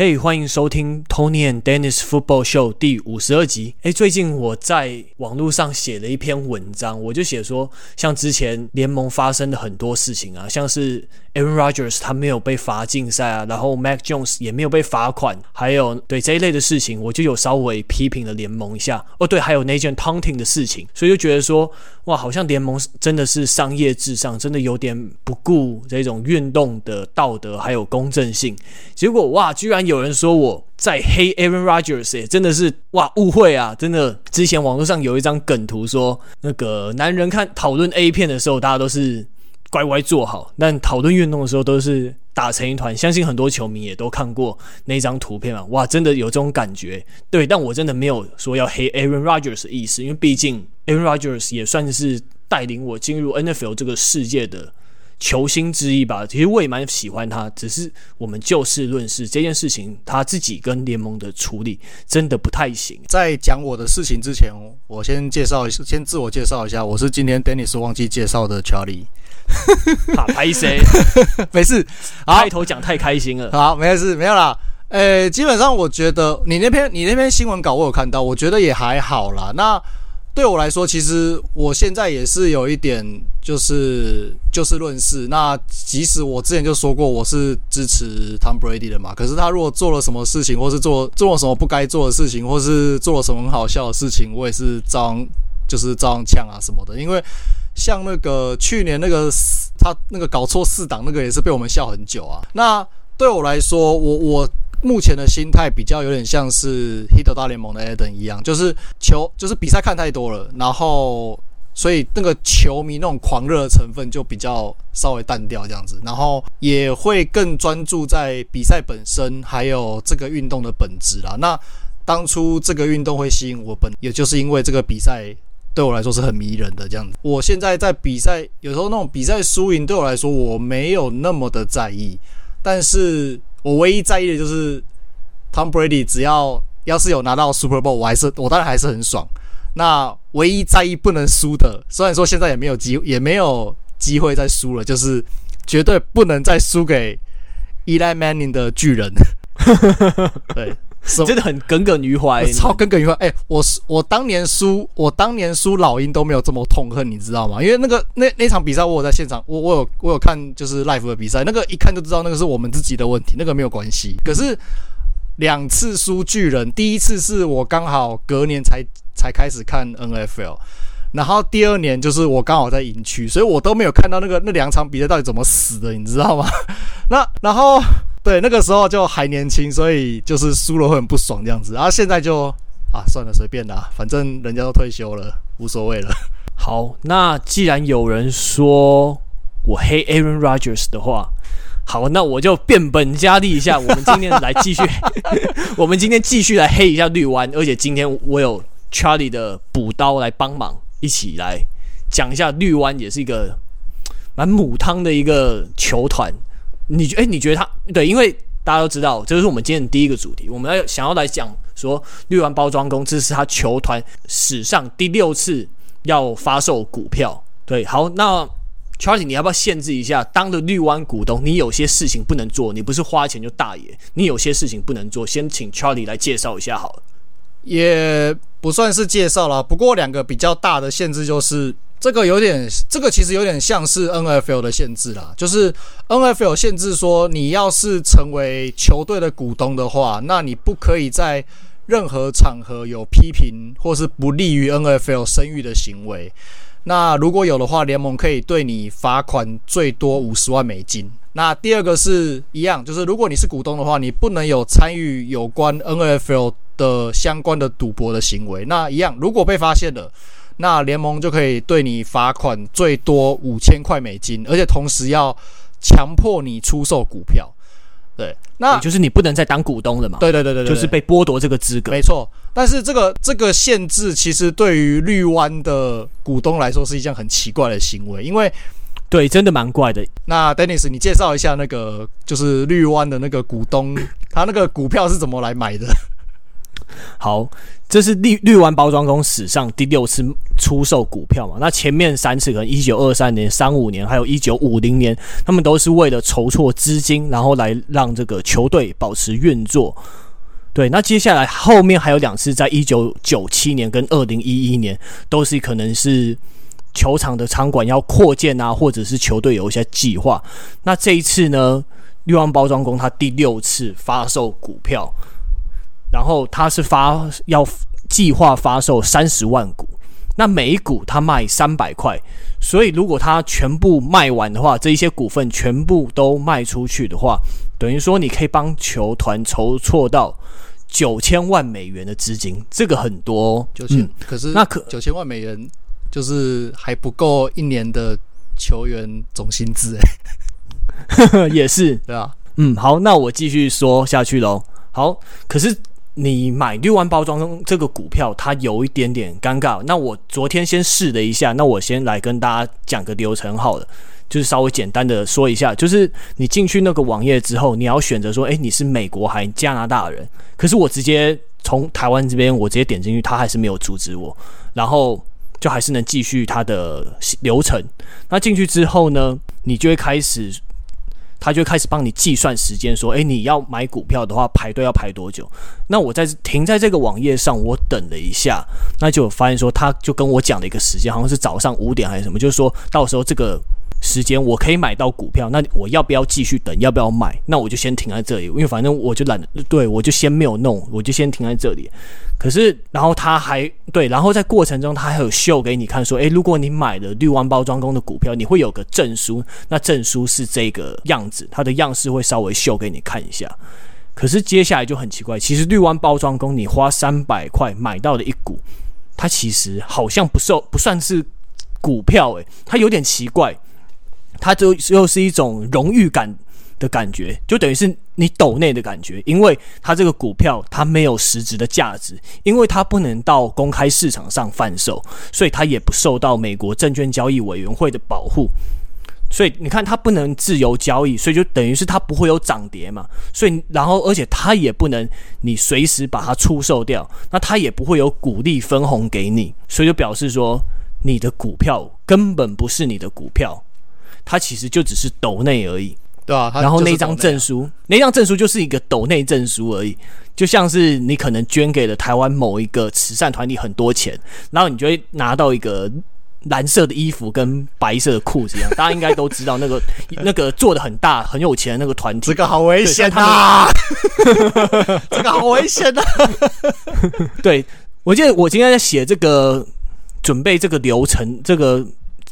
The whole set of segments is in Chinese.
，hey, 欢迎收听 Tony and Dennis Football Show 第五十二集。诶，最近我在网络上写了一篇文章，我就写说，像之前联盟发生的很多事情啊，像是 Aaron Rodgers 他没有被罚禁赛啊，然后 Mac Jones 也没有被罚款，还有对这一类的事情，我就有稍微批评了联盟一下。哦，对，还有那件 taunting 的事情，所以就觉得说，哇，好像联盟真的是商业至上，真的有点不顾这种运动的道德还有公正性。结果哇，居然有。人说我在黑 Aaron Rodgers，欸，真的是哇误会啊！真的，之前网络上有一张梗图说，那个男人看讨论 A 片的时候，大家都是乖乖坐好，但讨论运动的时候都是打成一团。相信很多球迷也都看过那张图片嘛，哇，真的有这种感觉。对，但我真的没有说要黑 Aaron Rodgers 的意思，因为毕竟 Aaron Rodgers 也算是带领我进入 NFL 这个世界的。球星之一吧，其实我也蛮喜欢他，只是我们就事论事，这件事情他自己跟联盟的处理真的不太行。在讲我的事情之前，我先介绍一下，先自我介绍一下，我是今天 Dennis 忘记介绍的 Charlie。好，拍谁？没事，开头讲太开心了。好，没事，没有啦。诶，基本上我觉得你那篇你那篇新闻稿我有看到，我觉得也还好啦。那。对我来说，其实我现在也是有一点，就是就事论事。那即使我之前就说过我是支持 Tom Brady 的嘛，可是他如果做了什么事情，或是做做了什么不该做的事情，或是做了什么很好笑的事情，我也是照样就是照样呛啊什么的。因为像那个去年那个他那个搞错四档那个也是被我们笑很久啊。那对我来说，我我。目前的心态比较有点像是《Hit 大联盟》的 Adam 一样，就是球就是比赛看太多了，然后所以那个球迷那种狂热的成分就比较稍微淡掉这样子，然后也会更专注在比赛本身，还有这个运动的本质啦。那当初这个运动会吸引我本，也就是因为这个比赛对我来说是很迷人的这样子。我现在在比赛有时候那种比赛输赢对我来说我没有那么的在意，但是。我唯一在意的就是 Tom Brady，只要要是有拿到 Super Bowl，我还是我当然还是很爽。那唯一在意不能输的，虽然说现在也没有机也没有机会再输了，就是绝对不能再输给 Eli Manning 的巨人。对。真的很耿耿于怀，超耿耿于怀。哎、欸，我我当年输，我当年输老鹰都没有这么痛恨，你知道吗？因为那个那那场比赛，我有在现场，我我有我有看，就是 live 的比赛，那个一看就知道那个是我们自己的问题，那个没有关系。可是两次输巨人，第一次是我刚好隔年才才开始看 NFL，然后第二年就是我刚好在营区，所以我都没有看到那个那两场比赛到底怎么死的，你知道吗？那然后。对，那个时候就还年轻，所以就是输了会很不爽这样子。然后现在就啊，算了，随便啦，反正人家都退休了，无所谓了。好，那既然有人说我黑 Aaron Rodgers 的话，好，那我就变本加厉一下。我们今天来继续，我们今天继续来黑一下绿湾，而且今天我有 Charlie 的补刀来帮忙，一起来讲一下绿湾，也是一个蛮母汤的一个球团。你觉诶，你觉得他对？因为大家都知道，这是我们今天的第一个主题。我们要想要来讲说，绿湾包装公司是他球团史上第六次要发售股票。对，好，那 Charlie，你要不要限制一下？当了绿湾股东，你有些事情不能做，你不是花钱就大爷，你有些事情不能做。先请 Charlie 来介绍一下好了。也不算是介绍了，不过两个比较大的限制就是。这个有点，这个其实有点像是 NFL 的限制啦，就是 NFL 限制说，你要是成为球队的股东的话，那你不可以在任何场合有批评或是不利于 NFL 声誉的行为。那如果有的话，联盟可以对你罚款最多五十万美金。那第二个是一样，就是如果你是股东的话，你不能有参与有关 NFL 的相关的赌博的行为。那一样，如果被发现了。那联盟就可以对你罚款最多五千块美金，而且同时要强迫你出售股票。对，那就是你不能再当股东了嘛？对对对对，就是被剥夺这个资格。没错，但是这个这个限制其实对于绿湾的股东来说是一件很奇怪的行为，因为对，真的蛮怪的。那 Dennis，你介绍一下那个就是绿湾的那个股东，他那个股票是怎么来买的？好，这是绿绿湾包装工史上第六次出售股票嘛？那前面三次可能一九二三年、三五年，还有一九五零年，他们都是为了筹措资金，然后来让这个球队保持运作。对，那接下来后面还有两次，在一九九七年跟二零一一年，都是可能是球场的场馆要扩建啊，或者是球队有一些计划。那这一次呢，绿湾包装工他第六次发售股票，然后他是发要计划发售三十万股，那每一股他卖三百块，所以如果他全部卖完的话，这一些股份全部都卖出去的话，等于说你可以帮球团筹措到。九千万美元的资金，这个很多哦。九千，可是那可九千万美元就是还不够一年的球员总薪资哎，也是对啊。嗯，好，那我继续说下去喽。好，可是你买绿湾包装这个股票，它有一点点尴尬。那我昨天先试了一下，那我先来跟大家讲个流程好了。就是稍微简单的说一下，就是你进去那个网页之后，你要选择说，诶，你是美国还是加拿大人？可是我直接从台湾这边，我直接点进去，他还是没有阻止我，然后就还是能继续他的流程。那进去之后呢，你就会开始，他就开始帮你计算时间，说，诶，你要买股票的话，排队要排多久？那我在停在这个网页上，我等了一下，那就发现说，他就跟我讲了一个时间，好像是早上五点还是什么，就是说到时候这个。时间我可以买到股票，那我要不要继续等？要不要买？那我就先停在这里，因为反正我就懒得，对，我就先没有弄，我就先停在这里。可是，然后他还对，然后在过程中他还有秀给你看，说，诶，如果你买了绿湾包装工的股票，你会有个证书，那证书是这个样子，它的样式会稍微秀给你看一下。可是接下来就很奇怪，其实绿湾包装工你花三百块买到的一股，它其实好像不受不算是股票，诶，它有点奇怪。它就又是一种荣誉感的感觉，就等于是你抖内的感觉，因为它这个股票它没有实质的价值，因为它不能到公开市场上贩售，所以它也不受到美国证券交易委员会的保护。所以你看，它不能自由交易，所以就等于是它不会有涨跌嘛。所以然后而且它也不能你随时把它出售掉，那它也不会有股利分红给你，所以就表示说你的股票根本不是你的股票。它其实就只是斗内而已，对啊。然后那张证书，那张证书就是一个斗内证书而已，就像是你可能捐给了台湾某一个慈善团体很多钱，然后你就会拿到一个蓝色的衣服跟白色的裤子一样。大家应该都知道那个 那个做的很大很有钱的那个团体，这个好危险啊！这个好危险啊！对，我记得我今天在写这个准备这个流程这个。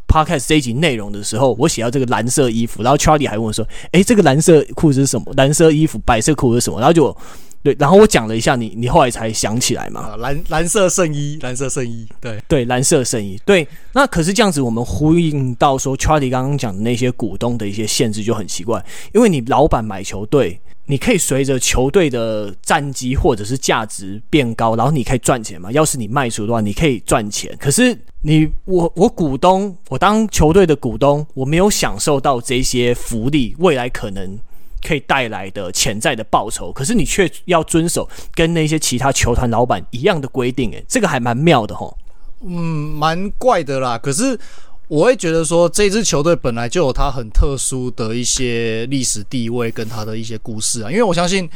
Podcast 这一集内容的时候，我写到这个蓝色衣服，然后 Charlie 还问我说：“诶，这个蓝色裤子是什么？蓝色衣服，白色裤子是什么？”然后就对，然后我讲了一下你，你你后来才想起来嘛？啊、蓝蓝色圣衣，蓝色圣衣，对对，蓝色圣衣，对。那可是这样子，我们呼应到说，Charlie 刚刚讲的那些股东的一些限制就很奇怪，因为你老板买球队。你可以随着球队的战绩或者是价值变高，然后你可以赚钱嘛？要是你卖出的话，你可以赚钱。可是你我我股东，我当球队的股东，我没有享受到这些福利，未来可能可以带来的潜在的报酬。可是你却要遵守跟那些其他球团老板一样的规定，诶，这个还蛮妙的齁。嗯，蛮怪的啦。可是。我会觉得说，这支球队本来就有它很特殊的一些历史地位跟它的一些故事啊。因为我相信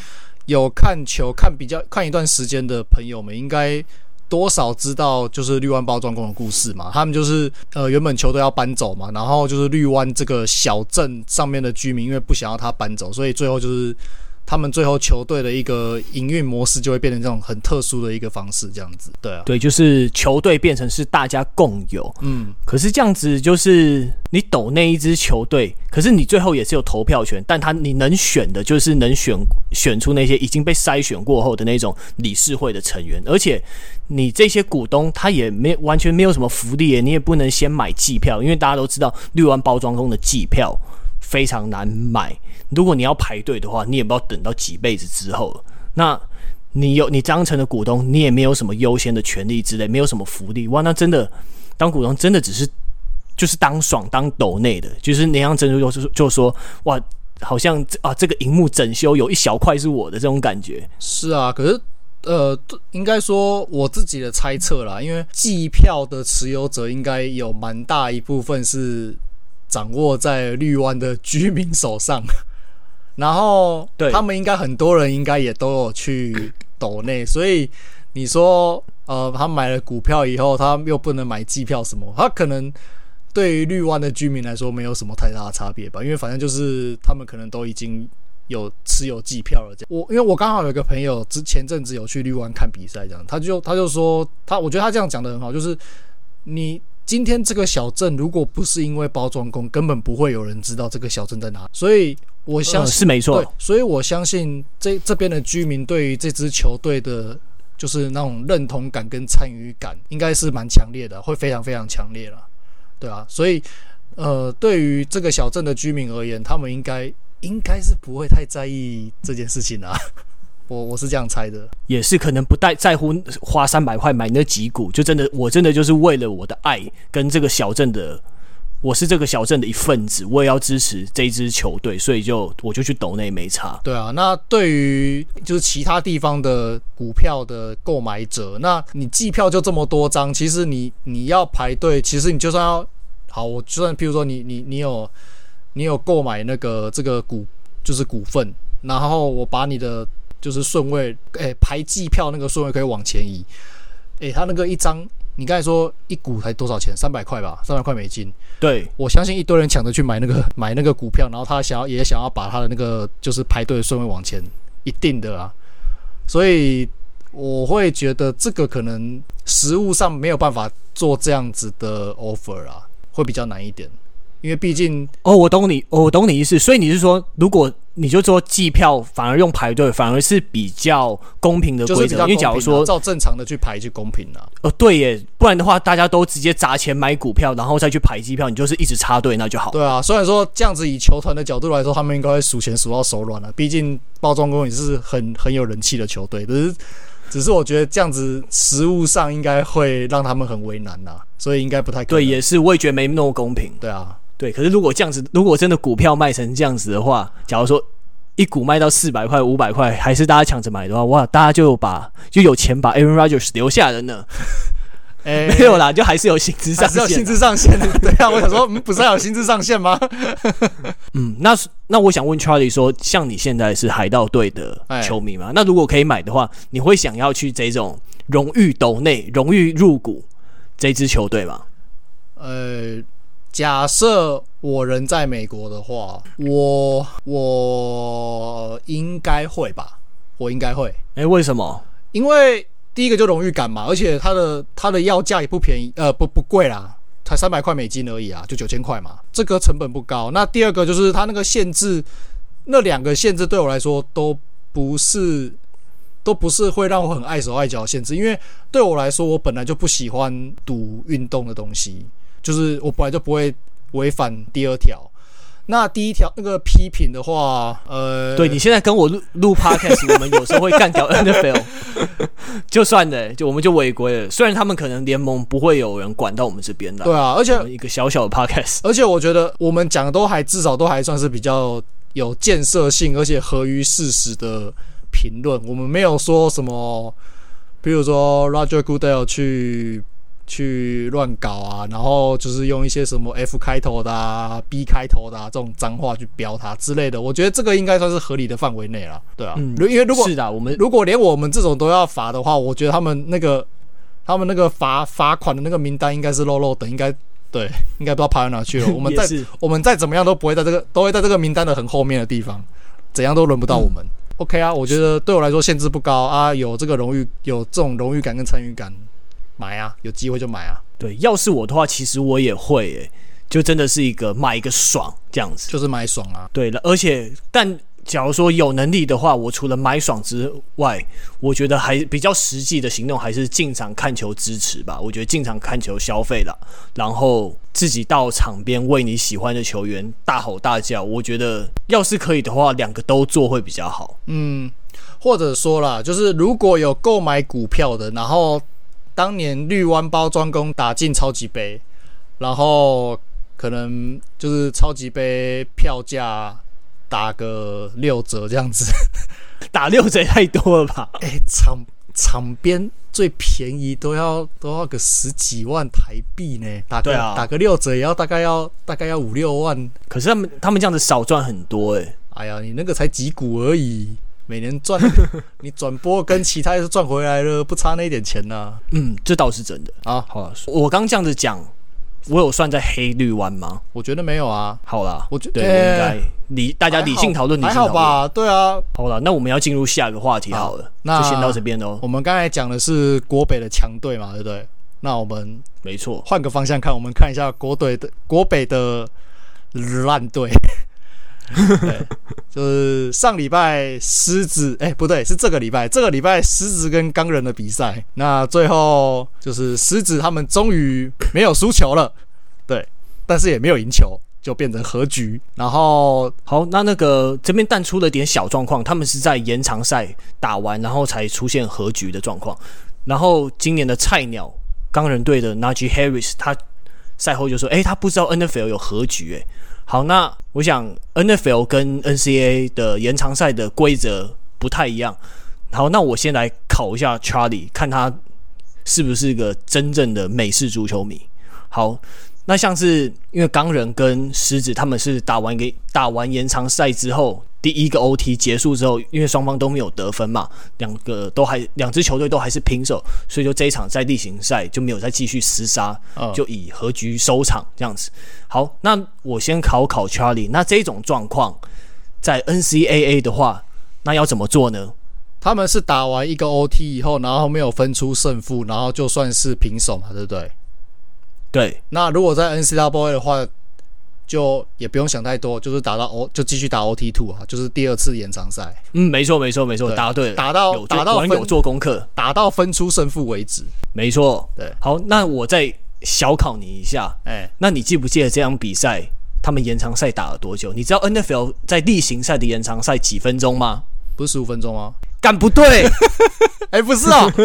有看球看比较看一段时间的朋友们，应该多少知道就是绿湾包装工的故事嘛。他们就是呃原本球队要搬走嘛，然后就是绿湾这个小镇上面的居民因为不想要他搬走，所以最后就是。他们最后球队的一个营运模式就会变成这种很特殊的一个方式，这样子。对啊，对，就是球队变成是大家共有。嗯，可是这样子就是你抖那一支球队，可是你最后也是有投票权，但他你能选的就是能选选出那些已经被筛选过后的那种理事会的成员，而且你这些股东他也没完全没有什么福利，你也不能先买季票，因为大家都知道绿湾包装工的季票非常难买。如果你要排队的话，你也不知道等到几辈子之后。那你有你章程的股东，你也没有什么优先的权利之类，没有什么福利。哇，那真的当股东真的只是就是当爽当斗内的，就是那样，真的就是就说哇，好像啊这个荧幕整修有一小块是我的这种感觉。是啊，可是呃，应该说我自己的猜测啦，因为季票的持有者应该有蛮大一部分是掌握在绿湾的居民手上，然后他们应该很多人应该也都有去抖内，所以你说呃，他买了股票以后，他又不能买机票什么，他可能对于绿湾的居民来说没有什么太大的差别吧，因为反正就是他们可能都已经。有持有机票了，这样我因为我刚好有一个朋友之前阵子有去绿湾看比赛，这样他就他就说他我觉得他这样讲的很好，就是你今天这个小镇如果不是因为包装工，根本不会有人知道这个小镇在哪，所以我相信、嗯、是没错，对，所以我相信这这边的居民对于这支球队的，就是那种认同感跟参与感，应该是蛮强烈的，会非常非常强烈了，对啊，所以呃，对于这个小镇的居民而言，他们应该。应该是不会太在意这件事情啊，我我是这样猜的，也是可能不太在乎花三百块买那几股，就真的我真的就是为了我的爱跟这个小镇的，我是这个小镇的一份子，我也要支持这支球队，所以就我就去抖那没差。对啊，那对于就是其他地方的股票的购买者，那你季票就这么多张，其实你你要排队，其实你就算要好，我就算譬如说你你你有。你有购买那个这个股就是股份，然后我把你的就是顺位，哎、欸，排季票那个顺位可以往前移，哎、欸，他那个一张，你刚才说一股才多少钱？三百块吧，三百块美金。对，我相信一堆人抢着去买那个 买那个股票，然后他想要也想要把他的那个就是排队的顺位往前，一定的啊。所以我会觉得这个可能实物上没有办法做这样子的 offer 啊，会比较难一点。因为毕竟哦，我懂你，哦，我懂你意思。所以你是说，如果你就说计票，反而用排队，反而是比较公平的规则。就是比较公平啊，因为假如说照正常的去排就公平了。哦，对耶，不然的话，大家都直接砸钱买股票，然后再去排机票，你就是一直插队，那就好。对啊，虽然说这样子以球团的角度来说，他们应该会数钱数到手软了。毕竟包装工也是很很有人气的球队，只是只是我觉得这样子实物上应该会让他们很为难呐，所以应该不太。对，也是，我也觉得没那么公平。对啊。对，可是如果这样子，如果真的股票卖成这样子的话，假如说一股卖到四百块、五百块，还是大家抢着买的话，哇，大家就把就有钱把 Aaron Rodgers 留下了呢。哎、欸，没有啦，就还是有薪资上限，薪资上限。对啊，我想说，嗯，不是还有薪资上限吗？嗯，那那我想问 Charlie 说，像你现在是海盗队的球迷吗？欸、那如果可以买的话，你会想要去这种荣誉斗内、荣誉入股这支球队吗？呃。假设我人在美国的话，我我应该会吧，我应该会。哎、欸，为什么？因为第一个就荣誉感嘛，而且它的它的要价也不便宜，呃，不不贵啦，才三百块美金而已啊，就九千块嘛，这个成本不高。那第二个就是它那个限制，那两个限制对我来说都不是都不是会让我很碍手碍脚的限制，因为对我来说，我本来就不喜欢赌运动的东西。就是我本来就不会违反第二条，那第一条那个批评的话，呃，对，你现在跟我录录 podcast，我们有时候会干掉 NFL，就算的，就我们就违规了。虽然他们可能联盟不会有人管到我们这边的，对啊，而且一个小小的 podcast，而且我觉得我们讲的都还至少都还算是比较有建设性，而且合于事实的评论。我们没有说什么，比如说 Roger Goodell 去。去乱搞啊，然后就是用一些什么 F 开头的啊、B 开头的啊这种脏话去标他之类的，我觉得这个应该算是合理的范围内了，对啊，嗯、因为如果是的，我们如果连我们这种都要罚的话，我觉得他们那个他们那个罚罚款的那个名单应该是漏漏的，应该对，应该不知道排到哪去了。我们再我们再怎么样都不会在这个都会在这个名单的很后面的地方，怎样都轮不到我们。嗯、OK 啊，我觉得对我来说限制不高啊，有这个荣誉，有这种荣誉感跟参与感。买啊，有机会就买啊。对，要是我的话，其实我也会诶、欸，就真的是一个买一个爽这样子，就是买爽啊。对了，而且但假如说有能力的话，我除了买爽之外，我觉得还比较实际的行动还是进场看球支持吧。我觉得进场看球消费了，然后自己到场边为你喜欢的球员大吼大叫。我觉得要是可以的话，两个都做会比较好。嗯，或者说啦，就是如果有购买股票的，然后。当年绿湾包装工打进超级杯，然后可能就是超级杯票价打个六折这样子，打六折太多了吧？哎、欸，差场边最便宜都要都要个十几万台币呢，打个、啊、打个六折也要大概要大概要五六万。可是他们他们这样子少赚很多哎、欸。哎呀，你那个才几股而已，每年赚 你转播跟其他也是赚回来了，不差那一点钱呢、啊。嗯，这倒是真的啊。好了，我刚这样子讲。我有算在黑绿湾吗？我觉得没有啊。好啦，我觉得应该理大家理性讨论，理性讨论。还好吧？对啊。好了，那我们要进入下一个话题好了，好，那就先到这边喽。我们刚才讲的是国北的强队嘛，对不对？那我们没错，换个方向看，我们看一下国队的国北的烂队。对，就是上礼拜狮子，哎、不对，是这个礼拜，这个礼拜狮子跟钢人的比赛，那最后就是狮子他们终于没有输球了，对，但是也没有赢球，就变成和局。然后好，那那个这边淡出了点小状况，他们是在延长赛打完，然后才出现和局的状况。然后今年的菜鸟钢人队的 Najee Harris，他赛后就说，哎、他不知道 NFL 有和局、欸，哎。好，那我想 NFL 跟 NCA 的延长赛的规则不太一样。好，那我先来考一下 Charlie，看他是不是个真正的美式足球迷。好，那像是因为钢人跟狮子他们是打完给打完延长赛之后。第一个 OT 结束之后，因为双方都没有得分嘛，两个都还两支球队都还是平手，所以就这一场在例行赛就没有再继续厮杀，就以和局收场这样子。好，那我先考考 Charlie，那这种状况在 NCAA 的话，那要怎么做呢？他们是打完一个 OT 以后，然后没有分出胜负，然后就算是平手嘛，对不对？对。那如果在 NCAA 的话，就也不用想太多，就是打到 O 就继续打 OT two 啊，就是第二次延长赛。嗯，没错，没错，没错，答对了，打到打到有做功课，打到分出胜负为止。没错，对。好，那我再小考你一下，哎、欸，那你记不记得这场比赛他们延长赛打了多久？你知道 NFL 在例行赛的延长赛几分钟吗？不是十五分钟吗？干不对，哎、欸，不是哦，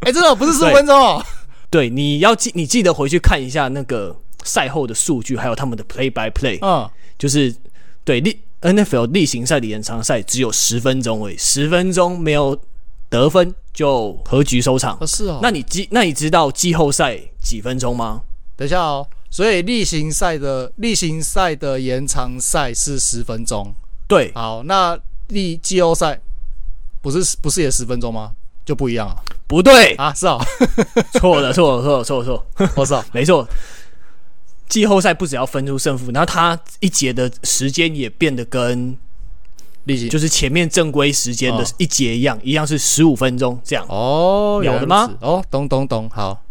哎、欸，真的不是十五分钟哦。对，你要记，你记得回去看一下那个。赛后的数据还有他们的 play by play，嗯，就是对例 NFL 例行赛的延长赛只有十分钟而已，十分钟没有得分就和局收场。是哦，那你记那你知道季后赛几分钟吗？等一下哦，所以例行赛的例行赛的延长赛是十分钟。对，好，那例季后赛不是不是也十分钟吗？就不一样了？不对啊，是哦，错了错了错了错了错了，我操，没错。季后赛不只要分出胜负，然后他一节的时间也变得跟就是前面正规时间的一节一样，哦、一样是十五分钟这样。哦，有的吗？哦，懂懂懂，好。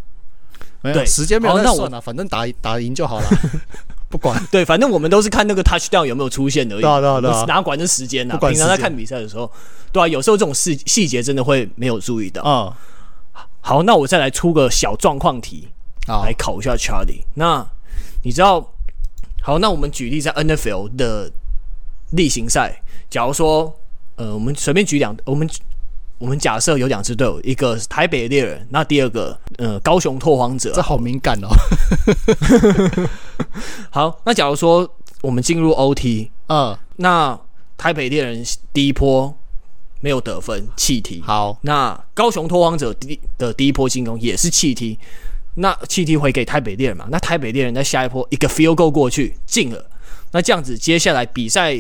没有对，时间没有那算了，反正打打赢就好了，不管。对，反正我们都是看那个 touchdown 有没有出现而已。对啊对啊对啊，哪管这时间呢？平常在看比赛的时候，对啊，有时候这种细细节真的会没有注意到。嗯，好，那我再来出个小状况题，来考一下 Charlie。那你知道，好，那我们举例在 NFL 的例行赛，假如说，呃，我们随便举两，我们我们假设有两支队伍，一个台北猎人，那第二个，呃，高雄拓荒者，这好敏感哦。好，那假如说我们进入 OT，嗯，那台北猎人第一波没有得分，弃踢。好，那高雄拓荒者第的第一波进攻也是弃踢。那弃 T 回给台北猎人嘛？那台北猎人在下一波一个 field goal 过去进了，那这样子接下来比赛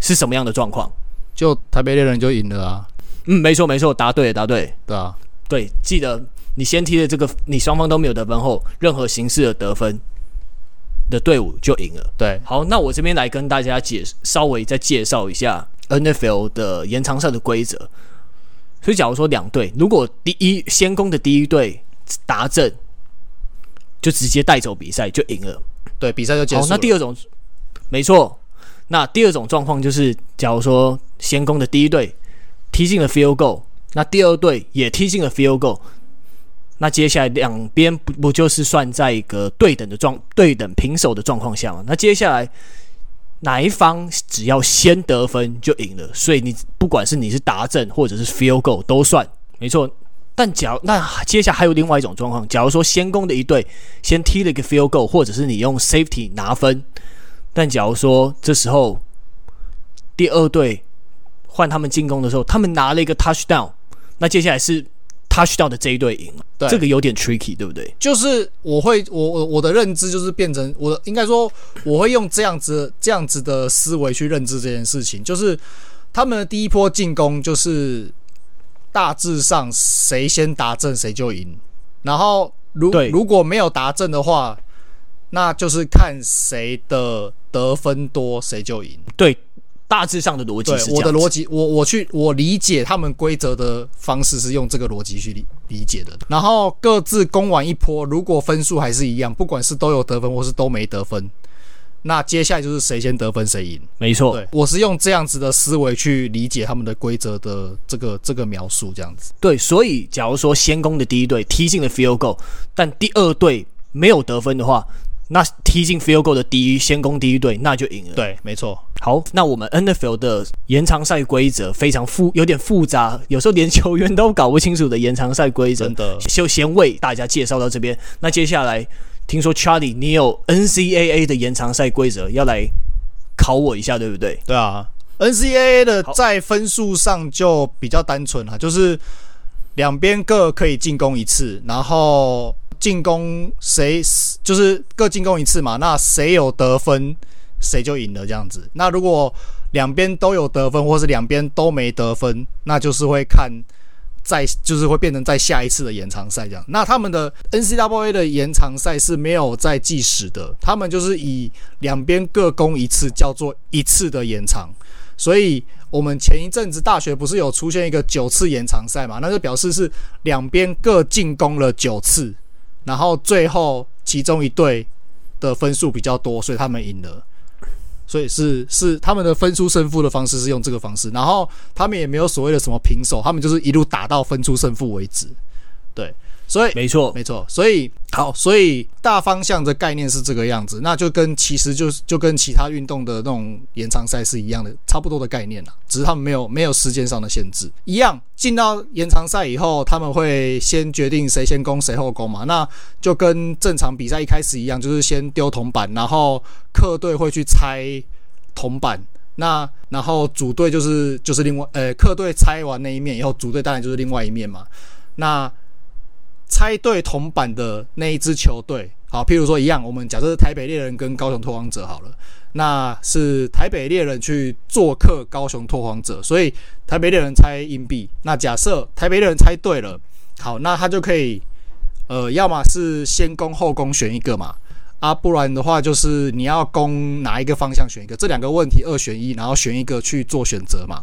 是什么样的状况？就台北猎人就赢了啊！嗯，没错没错，答对了答对了，对啊，对，记得你先踢的这个，你双方都没有得分后，任何形式的得分的队伍就赢了。对，好，那我这边来跟大家解稍微再介绍一下 NFL 的延长赛的规则。所以假如说两队，如果第一先攻的第一队达阵。就直接带走比赛就赢了，对，比赛就结束了。那第二种，没错。那第二种状况就是，假如说先攻的第一队踢进了 field goal，那第二队也踢进了 field goal，那接下来两边不不就是算在一个对等的状对等平手的状况下吗？那接下来哪一方只要先得分就赢了，所以你不管是你是达阵或者是 field goal 都算，没错。但假如那接下来还有另外一种状况，假如说先攻的一队先踢了一个 field goal，或者是你用 safety 拿分，但假如说这时候第二队换他们进攻的时候，他们拿了一个 touchdown，那接下来是 touchdown 的这一队赢了。对，这个有点 tricky，对不对？就是我会，我我我的认知就是变成我的，应该说我会用这样子这样子的思维去认知这件事情，就是他们的第一波进攻就是大致上谁先达阵谁就赢，然后如如果没有达阵的话，那就是看谁的得分多谁就赢。对。大致上的逻辑是，我的逻辑，我我去我理解他们规则的方式是用这个逻辑去理理解的。然后各自攻完一波，如果分数还是一样，不管是都有得分或是都没得分，那接下来就是谁先得分谁赢。没错，对，我是用这样子的思维去理解他们的规则的这个这个描述，这样子。对，所以假如说先攻的第一队踢进了 field goal，但第二队没有得分的话。那踢进 field goal 的第一先攻第一队，那就赢了。对，没错。好，那我们 NFL 的延长赛规则非常复，有点复杂，有时候连球员都搞不清楚的延长赛规则。真的，就先为大家介绍到这边。那接下来，听说 Charlie 你有 NCAA 的延长赛规则要来考我一下，对不对？对啊，NCAA 的在分数上就比较单纯了，就是两边各可以进攻一次，然后。进攻谁就是各进攻一次嘛，那谁有得分谁就赢了这样子。那如果两边都有得分，或是两边都没得分，那就是会看在就是会变成在下一次的延长赛这样。那他们的 NCAA 的延长赛是没有在计时的，他们就是以两边各攻一次叫做一次的延长。所以我们前一阵子大学不是有出现一个九次延长赛嘛？那就表示是两边各进攻了九次。然后最后其中一队的分数比较多，所以他们赢了。所以是是他们的分出胜负的方式是用这个方式，然后他们也没有所谓的什么平手，他们就是一路打到分出胜负为止。对。所以没错，没错。所以好，所以大方向的概念是这个样子，那就跟其实就是就跟其他运动的那种延长赛是一样的，差不多的概念啦。只是他们没有没有时间上的限制，一样进到延长赛以后，他们会先决定谁先攻谁后攻嘛。那就跟正常比赛一开始一样，就是先丢铜板，然后客队会去拆铜板，那然后主队就是就是另外呃客队拆完那一面以后，主队当然就是另外一面嘛。那猜对铜板的那一支球队，好，譬如说一样，我们假设是台北猎人跟高雄拓荒者好了，那是台北猎人去做客高雄拓荒者，所以台北猎人猜硬币。那假设台北猎人猜对了，好，那他就可以，呃，要么是先攻后攻选一个嘛，啊，不然的话就是你要攻哪一个方向选一个，这两个问题二选一，然后选一个去做选择嘛。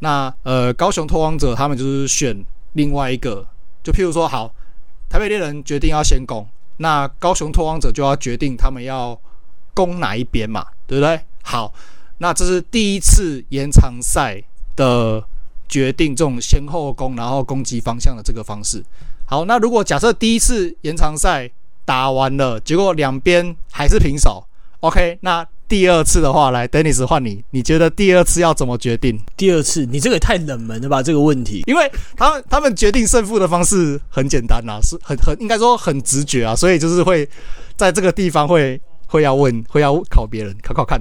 那呃，高雄拓荒者他们就是选另外一个，就譬如说好。台北猎人决定要先攻，那高雄拓荒者就要决定他们要攻哪一边嘛，对不对？好，那这是第一次延长赛的决定，这种先后攻，然后攻击方向的这个方式。好，那如果假设第一次延长赛打完了，结果两边还是平手，OK，那。第二次的话，来，Dennis 换你，你觉得第二次要怎么决定？第二次，你这个也太冷门了吧？这个问题，因为他们他们决定胜负的方式很简单呐、啊，是很很应该说很直觉啊，所以就是会在这个地方会会要问，会要考别人，考考看。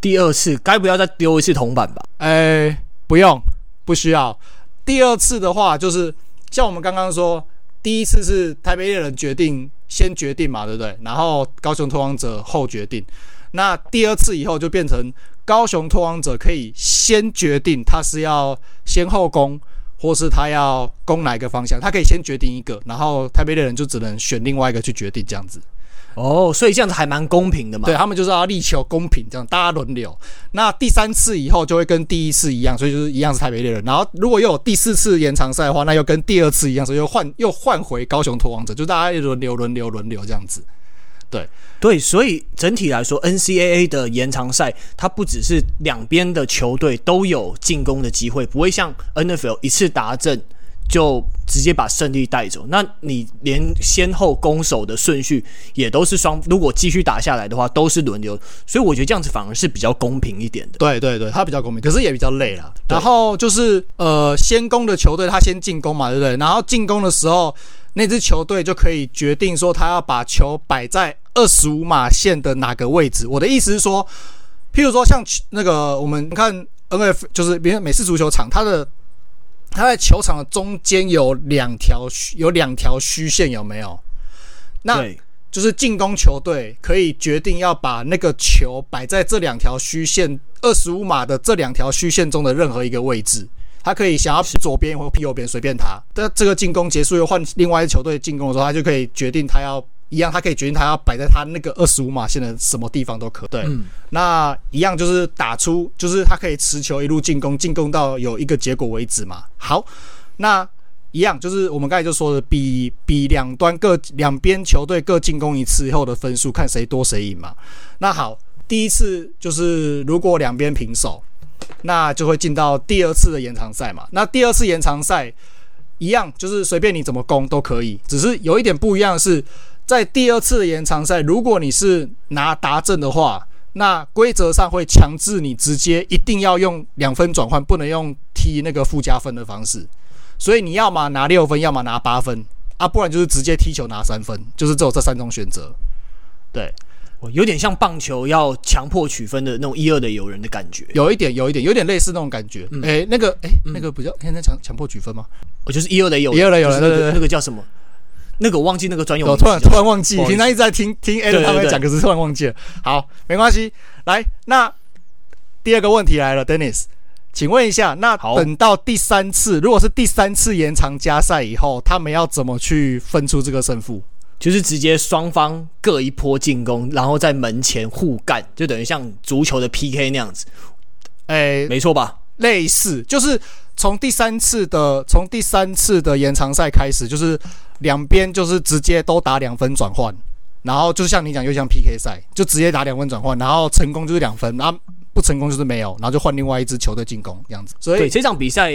第二次该不要再丢一次铜板吧？哎、欸，不用，不需要。第二次的话，就是像我们刚刚说，第一次是台北猎人决定。先决定嘛，对不对？然后高雄拓荒者后决定。那第二次以后就变成高雄拓荒者可以先决定他是要先后攻，或是他要攻哪一个方向，他可以先决定一个，然后台北猎人就只能选另外一个去决定这样子。哦，所以这样子还蛮公平的嘛？对，他们就是要力求公平，这样大家轮流。那第三次以后就会跟第一次一样，所以就是一样是台北猎人。然后如果又有第四次延长赛的话，那又跟第二次一样，所以又换 又换回高雄拓王者，就大家轮流轮流轮流这样子。对对，所以整体来说，NCAA 的延长赛它不只是两边的球队都有进攻的机会，不会像 NFL 一次达阵。就直接把胜利带走。那你连先后攻守的顺序也都是双，如果继续打下来的话，都是轮流。所以我觉得这样子反而是比较公平一点的。对对对，它比较公平，可是也比较累啦。然后就是呃，先攻的球队他先进攻嘛，对不对？然后进攻的时候，那支球队就可以决定说他要把球摆在二十五码线的哪个位置。我的意思是说，譬如说像那个我们看 NF，就是比如美式足球场，它的他在球场的中间有两条有两条虚线，有没有？那就是进攻球队可以决定要把那个球摆在这两条虚线二十五码的这两条虚线中的任何一个位置。他可以想要左边或右边随便他。但这个进攻结束又换另外一球队进攻的时候，他就可以决定他要一样，他可以决定他要摆在他那个二十五码线的什么地方都可。对，嗯、那一样就是打出，就是他可以持球一路进攻，进攻到有一个结果为止嘛。好，那一样就是我们刚才就说的，比比两端各两边球队各进攻一次以后的分数，看谁多谁赢嘛。那好，第一次就是如果两边平手，那就会进到第二次的延长赛嘛。那第二次延长赛一样，就是随便你怎么攻都可以，只是有一点不一样的是，在第二次的延长赛，如果你是拿达阵的话，那规则上会强制你直接一定要用两分转换，不能用踢那个附加分的方式。所以你要么拿六分，要么拿八分啊，不然就是直接踢球拿三分，就是只有这三种选择。对，有点像棒球要强迫取分的那种一二的有人的感觉，有一点，有一点，有点类似那种感觉。诶、嗯欸，那个，诶、那个不叫现在强强迫取分吗？我就是一二垒有一二的有人，那个对对对，那个叫什么？那个我忘记那个专用名词，我突然突然忘记，平常一直在听听 Adam 他们讲，可是突然忘记了。好，没关系。来，那第二个问题来了，Dennis，请问一下，那等到第三次，如果是第三次延长加赛以后，他们要怎么去分出这个胜负？就是直接双方各一波进攻，然后在门前互干，就等于像足球的 PK 那样子。哎、欸，没错吧？类似，就是从第三次的从第三次的延长赛开始，就是两边就是直接都打两分转换，然后就像你讲，又像 PK 赛，就直接打两分转换，然后成功就是两分，然后不成功就是没有，然后就换另外一支球队进攻这样子。所以对这场比赛，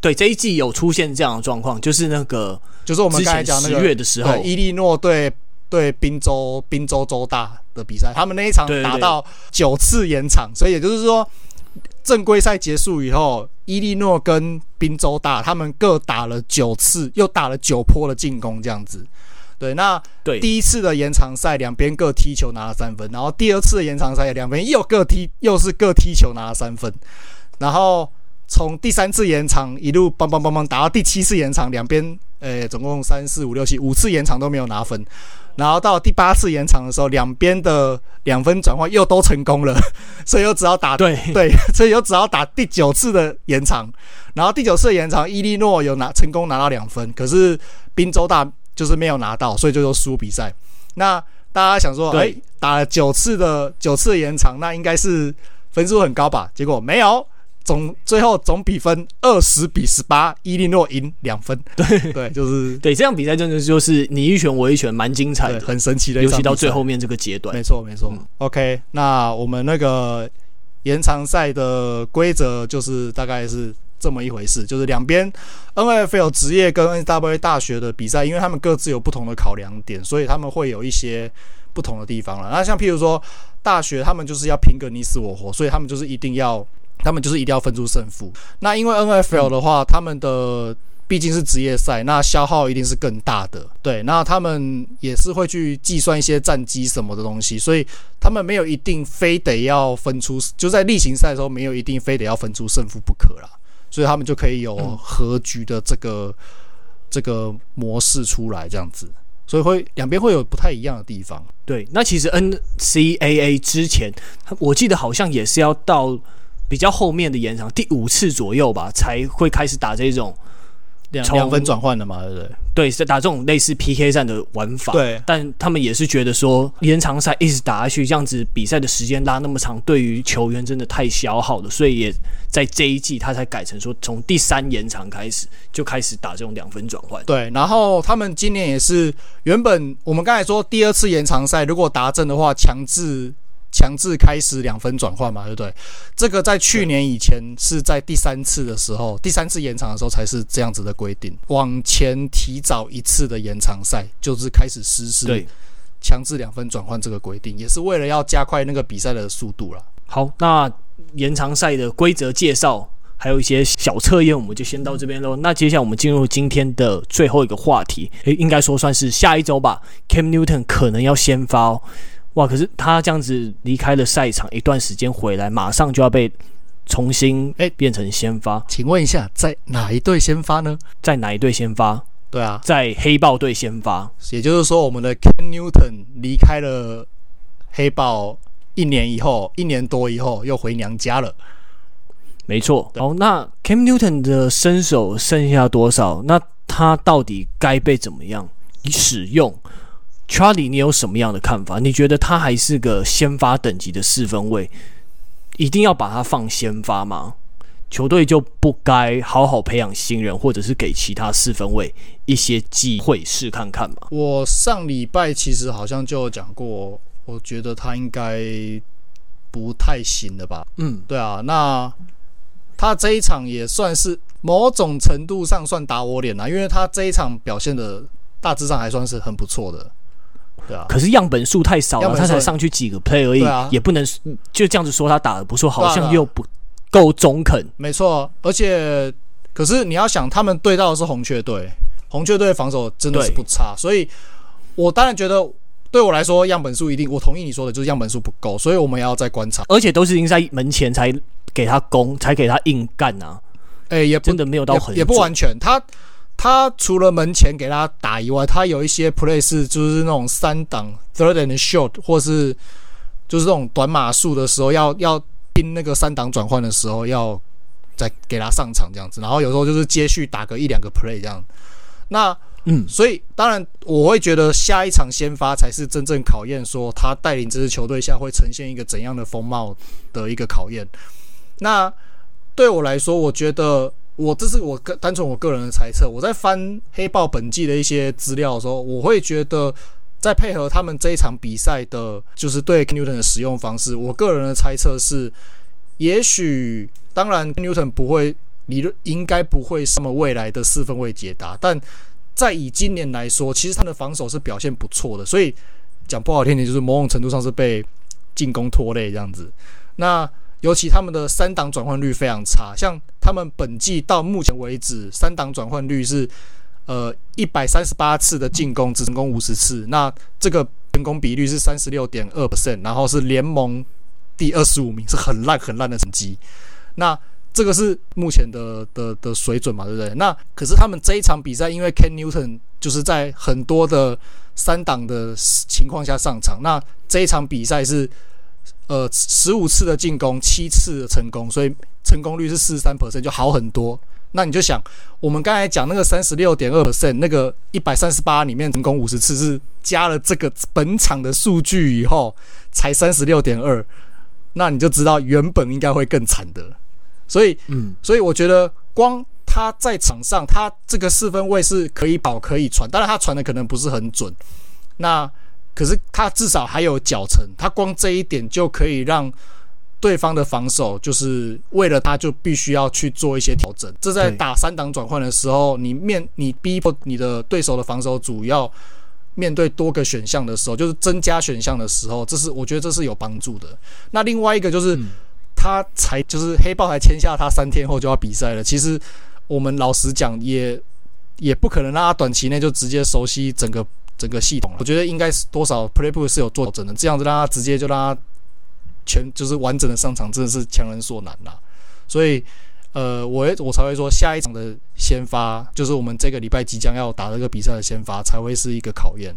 对这一季有出现这样的状况，就是那个就是我们刚才讲那个十月的时候，伊利诺对对宾州宾州州大的比赛，他们那一场打到九次延长，所以也就是说。正规赛结束以后，伊利诺跟宾州大他们各打了九次，又打了九波的进攻，这样子。对，那对第一次的延长赛，两边各踢球拿了三分，然后第二次的延长赛，两边又各踢，又是各踢球拿了三分，然后从第三次延长一路棒棒棒棒打到第七次延长，两边诶总共三四五六七五次延长都没有拿分。然后到第八次延长的时候，两边的两分转换又都成功了，所以又只要打对 对，所以又只要打第九次的延长。然后第九次的延长，伊利诺有拿成功拿到两分，可是宾州大就是没有拿到，所以就说输比赛。那大家想说，哎对，打了九次的九次的延长，那应该是分数很高吧？结果没有。总最后总比分二十比十八，伊利诺赢两分。对对，就是 对这场比赛真的就是你一拳我一拳，蛮精彩的，很神奇的。尤其到最后面这个阶段，没错没错。嗯、OK，那我们那个延长赛的规则就是大概是这么一回事，就是两边 NFL 职业跟 NCAA 大学的比赛，因为他们各自有不同的考量点，所以他们会有一些不同的地方了。那像譬如说大学，他们就是要拼个你死我活，所以他们就是一定要。他们就是一定要分出胜负。那因为 NFL 的话，他们的毕竟是职业赛，那消耗一定是更大的。对，那他们也是会去计算一些战绩什么的东西，所以他们没有一定非得要分出，就在例行赛的时候没有一定非得要分出胜负不可啦。所以他们就可以有和局的这个这个模式出来，这样子。所以会两边会有不太一样的地方。对，那其实 NCAA 之前，我记得好像也是要到。比较后面的延长第五次左右吧，才会开始打这种两两分转换的嘛，对不对？对，是打这种类似 PK 战的玩法。对，但他们也是觉得说延长赛一直打下去，这样子比赛的时间拉那么长，对于球员真的太消耗了，所以也在这一季他才改成说，从第三延长开始就开始打这种两分转换。对，然后他们今年也是原本我们刚才说第二次延长赛如果达阵的话，强制。强制开始两分转换嘛，对不对？这个在去年以前是在第三次的时候，第三次延长的时候才是这样子的规定。往前提早一次的延长赛，就是开始实施强制两分转换这个规定，也是为了要加快那个比赛的速度了。好，那延长赛的规则介绍还有一些小测验，我们就先到这边喽。那接下来我们进入今天的最后一个话题，诶，应该说算是下一周吧。Cam Newton 可能要先发哦。哇！可是他这样子离开了赛场一段时间回来，马上就要被重新诶变成先发。请问一下，在哪一队先发呢？在哪一队先发？对啊，在黑豹队先发。也就是说，我们的 Ken Newton 离开了黑豹一年以后，一年多以后又回娘家了。没错。哦，那 Cam Newton 的身手剩下多少？那他到底该被怎么样使用？Charlie，你有什么样的看法？你觉得他还是个先发等级的四分卫？一定要把他放先发吗？球队就不该好好培养新人，或者是给其他四分卫一些机会试看看吗？我上礼拜其实好像就讲过，我觉得他应该不太行了吧？嗯，对啊，那他这一场也算是某种程度上算打我脸了，因为他这一场表现的大致上还算是很不错的。对啊，可是样本数太少了，他才上去几个 play 而已，啊、也不能就这样子说他打的不错，好像又不够中肯。没错，而且可是你要想，他们对到的是红雀队，红雀队防守真的是不差，所以我当然觉得对我来说样本数一定，我同意你说的，就是样本数不够，所以我们也要再观察，而且都是已经在门前才给他攻，才给他硬干啊，哎、欸，也真的没有到很也，也不完全他。他除了门前给他打以外，他有一些 play 是就是那种三档 third and short，或是就是这种短码数的时候，要要拼那个三档转换的时候，要再给他上场这样子。然后有时候就是接续打个一两个 play 这样。那嗯，所以当然我会觉得下一场先发才是真正考验，说他带领这支球队下会呈现一个怎样的风貌的一个考验。那对我来说，我觉得。我这是我个单纯我个人的猜测。我在翻黑豹本季的一些资料的时候，我会觉得，在配合他们这一场比赛的，就是对 Newton 的使用方式，我个人的猜测是，也许当然 Newton 不会理论应该不会什么未来的四分卫解答，但在以今年来说，其实他的防守是表现不错的，所以讲不好听点，就是某种程度上是被进攻拖累这样子。那尤其他们的三档转换率非常差，像他们本季到目前为止三档转换率是呃一百三十八次的进攻只成功五十次，那这个成功比率是三十六点二 percent，然后是联盟第二十五名，是很烂很烂的成绩。那这个是目前的的的水准嘛，对不对？那可是他们这一场比赛，因为 Ken Newton 就是在很多的三档的情况下上场，那这一场比赛是。呃，十五次的进攻，七次的成功，所以成功率是四十三 percent，就好很多。那你就想，我们刚才讲那个三十六点二 percent，那个一百三十八里面成功五十次，是加了这个本场的数据以后才三十六点二，那你就知道原本应该会更惨的。所以，嗯，所以我觉得光他在场上，他这个四分位是可以跑可以传，当然他传的可能不是很准。那可是他至少还有脚程，他光这一点就可以让对方的防守，就是为了他就必须要去做一些调整。这在打三档转换的时候，你面你逼迫你的对手的防守主要面对多个选项的时候，就是增加选项的时候，这是我觉得这是有帮助的。那另外一个就是他才就是黑豹还签下他三天后就要比赛了。其实我们老实讲，也也不可能让他短期内就直接熟悉整个。整个系统，我觉得应该是多少 playbook 是有做整的，这样子让他直接就让他全就是完整的上场，真的是强人所难啦。所以，呃，我我才会说下一场的先发，就是我们这个礼拜即将要打这个比赛的先发，才会是一个考验，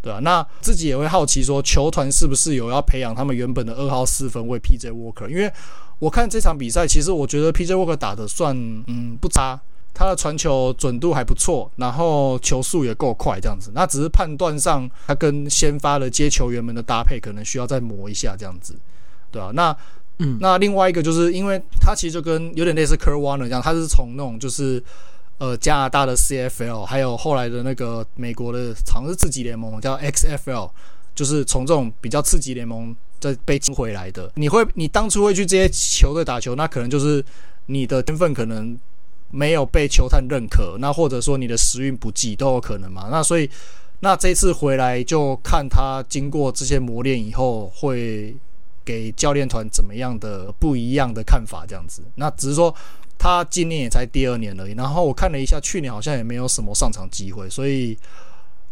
对吧？那自己也会好奇说，球团是不是有要培养他们原本的二号四分卫 PJ Walker？因为我看这场比赛，其实我觉得 PJ Walker 打得算嗯不差。他的传球准度还不错，然后球速也够快，这样子。那只是判断上，他跟先发的接球员们的搭配可能需要再磨一下，这样子，对啊，那嗯，那另外一个就是，因为他其实就跟有点类似 Kurt Warner 一样，他是从那种就是呃加拿大的 CFL，还有后来的那个美国的，好像是次级联盟叫 XFL，就是从这种比较次级联盟再被请回来的。你会，你当初会去这些球队打球，那可能就是你的天分可能。没有被球探认可，那或者说你的时运不济都有可能嘛。那所以，那这次回来就看他经过这些磨练以后，会给教练团怎么样的不一样的看法，这样子。那只是说他今年也才第二年而已。然后我看了一下，去年好像也没有什么上场机会，所以，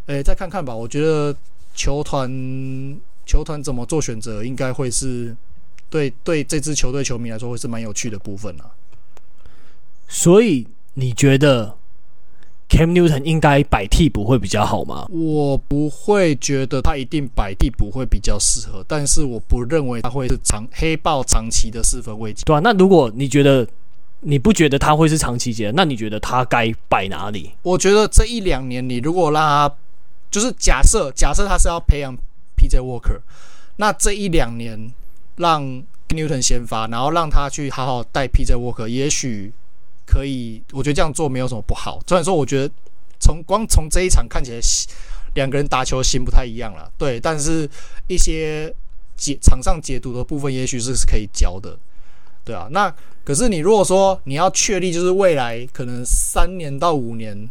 诶，再看看吧。我觉得球团球团怎么做选择，应该会是对对这支球队球迷来说会是蛮有趣的部分啊。所以你觉得 Cam Newton 应该摆替补会比较好吗？我不会觉得他一定摆替补会比较适合，但是我不认为他会是长黑豹长期的四分卫。对啊，那如果你觉得你不觉得他会是长期节，那你觉得他该摆哪里？我觉得这一两年你如果让他，就是假设假设他是要培养 PJ Walker，那这一两年让 Newton 先发，然后让他去好好带 PJ Walker，也许。可以，我觉得这样做没有什么不好。虽然说，我觉得从光从这一场看起来，两个人打球心不太一样了，对。但是一些解场上解读的部分，也许是是可以教的，对啊。那可是你如果说你要确立，就是未来可能三年到五年，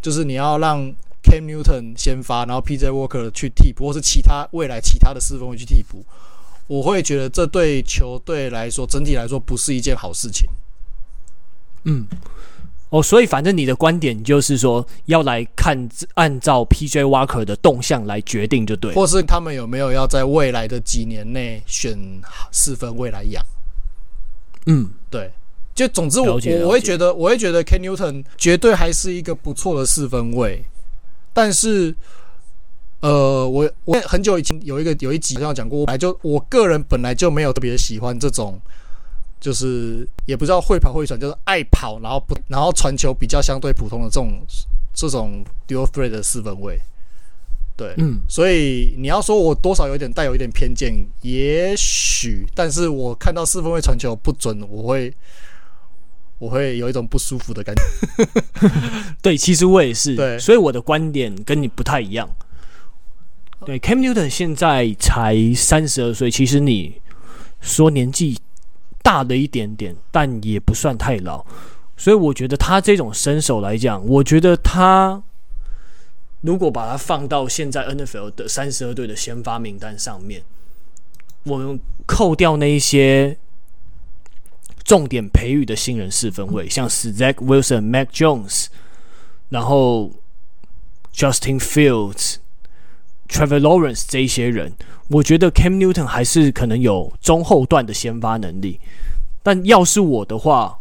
就是你要让 Cam Newton 先发，然后 PJ Walker 去替补，或是其他未来其他的四分卫去替补，我会觉得这对球队来说，整体来说不是一件好事情。嗯，哦，所以反正你的观点就是说，要来看按照 PJ Walker 的动向来决定就对，或是他们有没有要在未来的几年内选四分卫来养？嗯，对，就总之我我我会觉得我会觉得 Cam Newton 绝对还是一个不错的四分位，但是呃，我我很久以前有一个有一集好像讲过，我本来就我个人本来就没有特别喜欢这种。就是也不知道会跑会传，就是爱跑，然后不然后传球比较相对普通的这种这种 dual threat 的四分位，对，嗯，所以你要说我多少有点带有一点偏见，也许，但是我看到四分卫传球不准，我会我会有一种不舒服的感觉。对，其实我也是，对，所以我的观点跟你不太一样。对，Cam Newton 现在才三十二岁，其实你说年纪。大了一点点，但也不算太老，所以我觉得他这种身手来讲，我觉得他如果把他放到现在 NFL 的三十二队的先发名单上面，我们扣掉那一些重点培育的新人四分卫，像是 Zach Wilson、Mac Jones，然后 Justin Fields、Trevor Lawrence 这一些人。我觉得 Cam Newton 还是可能有中后段的先发能力，但要是我的话，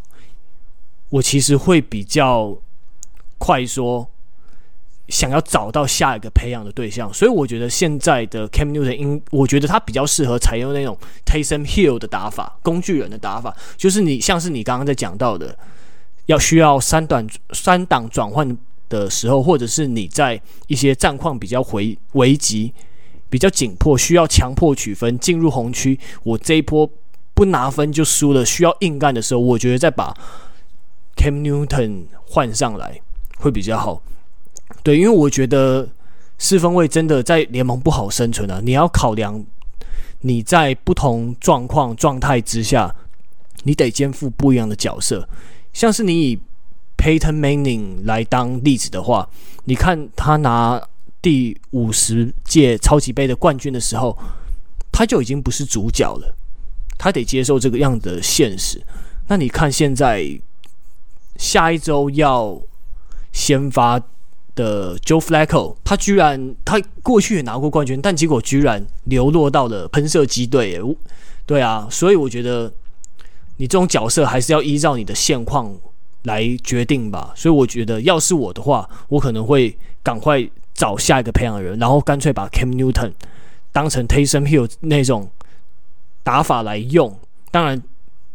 我其实会比较快说想要找到下一个培养的对象，所以我觉得现在的 Cam Newton 应，我觉得他比较适合采用那种 Taysom Hill 的打法，工具人的打法，就是你像是你刚刚在讲到的，要需要三短三档转换的时候，或者是你在一些战况比较回危急。比较紧迫，需要强迫取分进入红区。我这一波不拿分就输了，需要硬干的时候，我觉得再把 Cam Newton 换上来会比较好。对，因为我觉得四分卫真的在联盟不好生存啊。你要考量你在不同状况状态之下，你得肩负不一样的角色。像是你以 Peyton Manning 来当例子的话，你看他拿。第五十届超级杯的冠军的时候，他就已经不是主角了，他得接受这个样的现实。那你看现在下一周要先发的 Joe Flacco，他居然他过去也拿过冠军，但结果居然流落到了喷射机队。对啊，所以我觉得你这种角色还是要依照你的现况来决定吧。所以我觉得，要是我的话，我可能会赶快。找下一个培养人，然后干脆把 Cam Newton 当成 Taysom Hill 那种打法来用。当然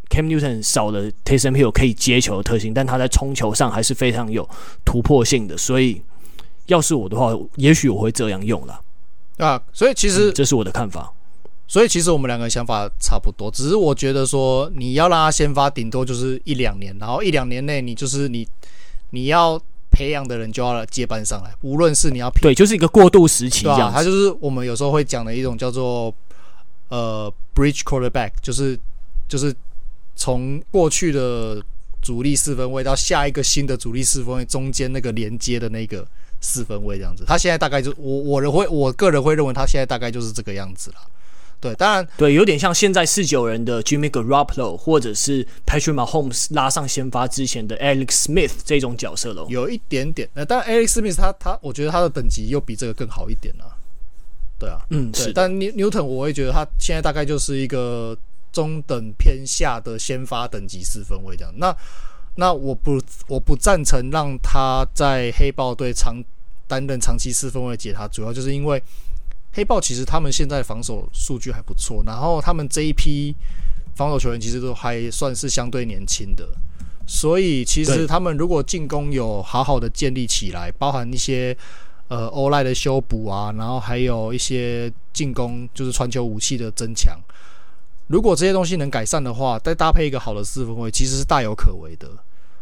，Cam Newton 少了 Taysom Hill 可以接球的特性，但他在冲球上还是非常有突破性的。所以，要是我的话，也许我会这样用了。啊，所以其实、嗯、这是我的看法。所以其实我们两个想法差不多，只是我觉得说你要让他先发，顶多就是一两年，然后一两年内你就是你你要。培养的人就要接班上来，无论是你要对，就是一个过渡时期，这样。它就是我们有时候会讲的一种叫做呃 bridge quarterback，就是就是从过去的主力四分位到下一个新的主力四分位中间那个连接的那个四分位这样子。他现在大概就我我人会我个人会认为他现在大概就是这个样子了。对，当然，对，有点像现在四九人的 Jimmy Garoppolo，或者是 Patrick Mahomes 拉上先发之前的 Alex Smith 这种角色喽。有一点点，那当然 Alex Smith 他他，我觉得他的等级又比这个更好一点啊。对啊，嗯，是。但 Newton 我会觉得他现在大概就是一个中等偏下的先发等级四分位这样。那那我不我不赞成让他在黑豹队长担任长期四分位解他，主要就是因为黑豹其实他们现在防守数据还不错，然后他们这一批防守球员其实都还算是相对年轻的，所以其实他们如果进攻有好好的建立起来，包含一些呃欧赖的修补啊，然后还有一些进攻就是传球武器的增强，如果这些东西能改善的话，再搭配一个好的四分卫，其实是大有可为的，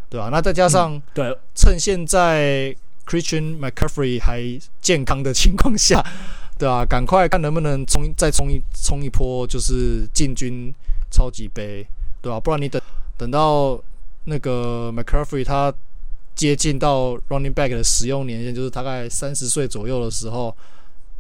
对吧？那再加上、嗯、对，趁现在 Christian McCaffrey 还健康的情况下。对啊，赶快看能不能冲再冲一冲一波，就是进军超级杯，对吧、啊？不然你等等到那个 McCarthy 他接近到 running back 的使用年限，就是大概三十岁左右的时候，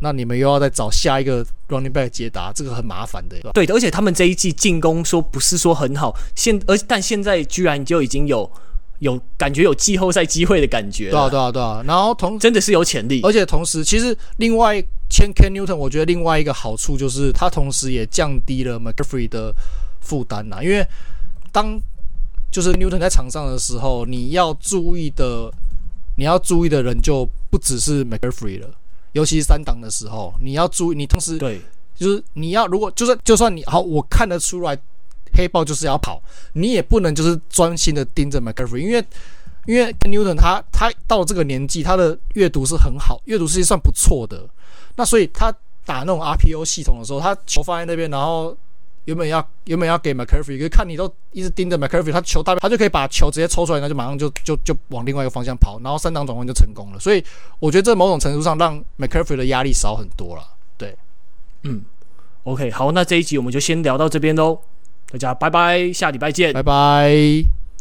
那你们又要再找下一个 running back 接答，这个很麻烦的。对的，而且他们这一季进攻说不是说很好，现而但现在居然就已经有有感觉有季后赛机会的感觉。对啊，对啊，对啊。然后同真的是有潜力，而且同时其实另外。签 Ken Newton，我觉得另外一个好处就是，他同时也降低了 McCaffrey 的负担呐。因为当就是 Newton 在场上的时候，你要注意的，你要注意的人就不只是 McCaffrey 了。尤其是三档的时候，你要注意，你同时对，就是你要如果就是就算你好，我看得出来黑豹就是要跑，你也不能就是专心的盯着 McCaffrey，因为因为 Newton 他他到这个年纪，他的阅读是很好，阅读是算不错的。那所以他打那种 RPO 系统的时候，他球放在那边，然后原本要原本要给 McCaffrey，可是看你都一直盯着 McCaffrey，他球大，他就可以把球直接抽出来，那就马上就就就往另外一个方向跑，然后三档转换就成功了。所以我觉得这某种程度上让 McCaffrey 的压力少很多了。对，嗯，OK，好，那这一集我们就先聊到这边喽，大家拜拜，下礼拜见，拜拜。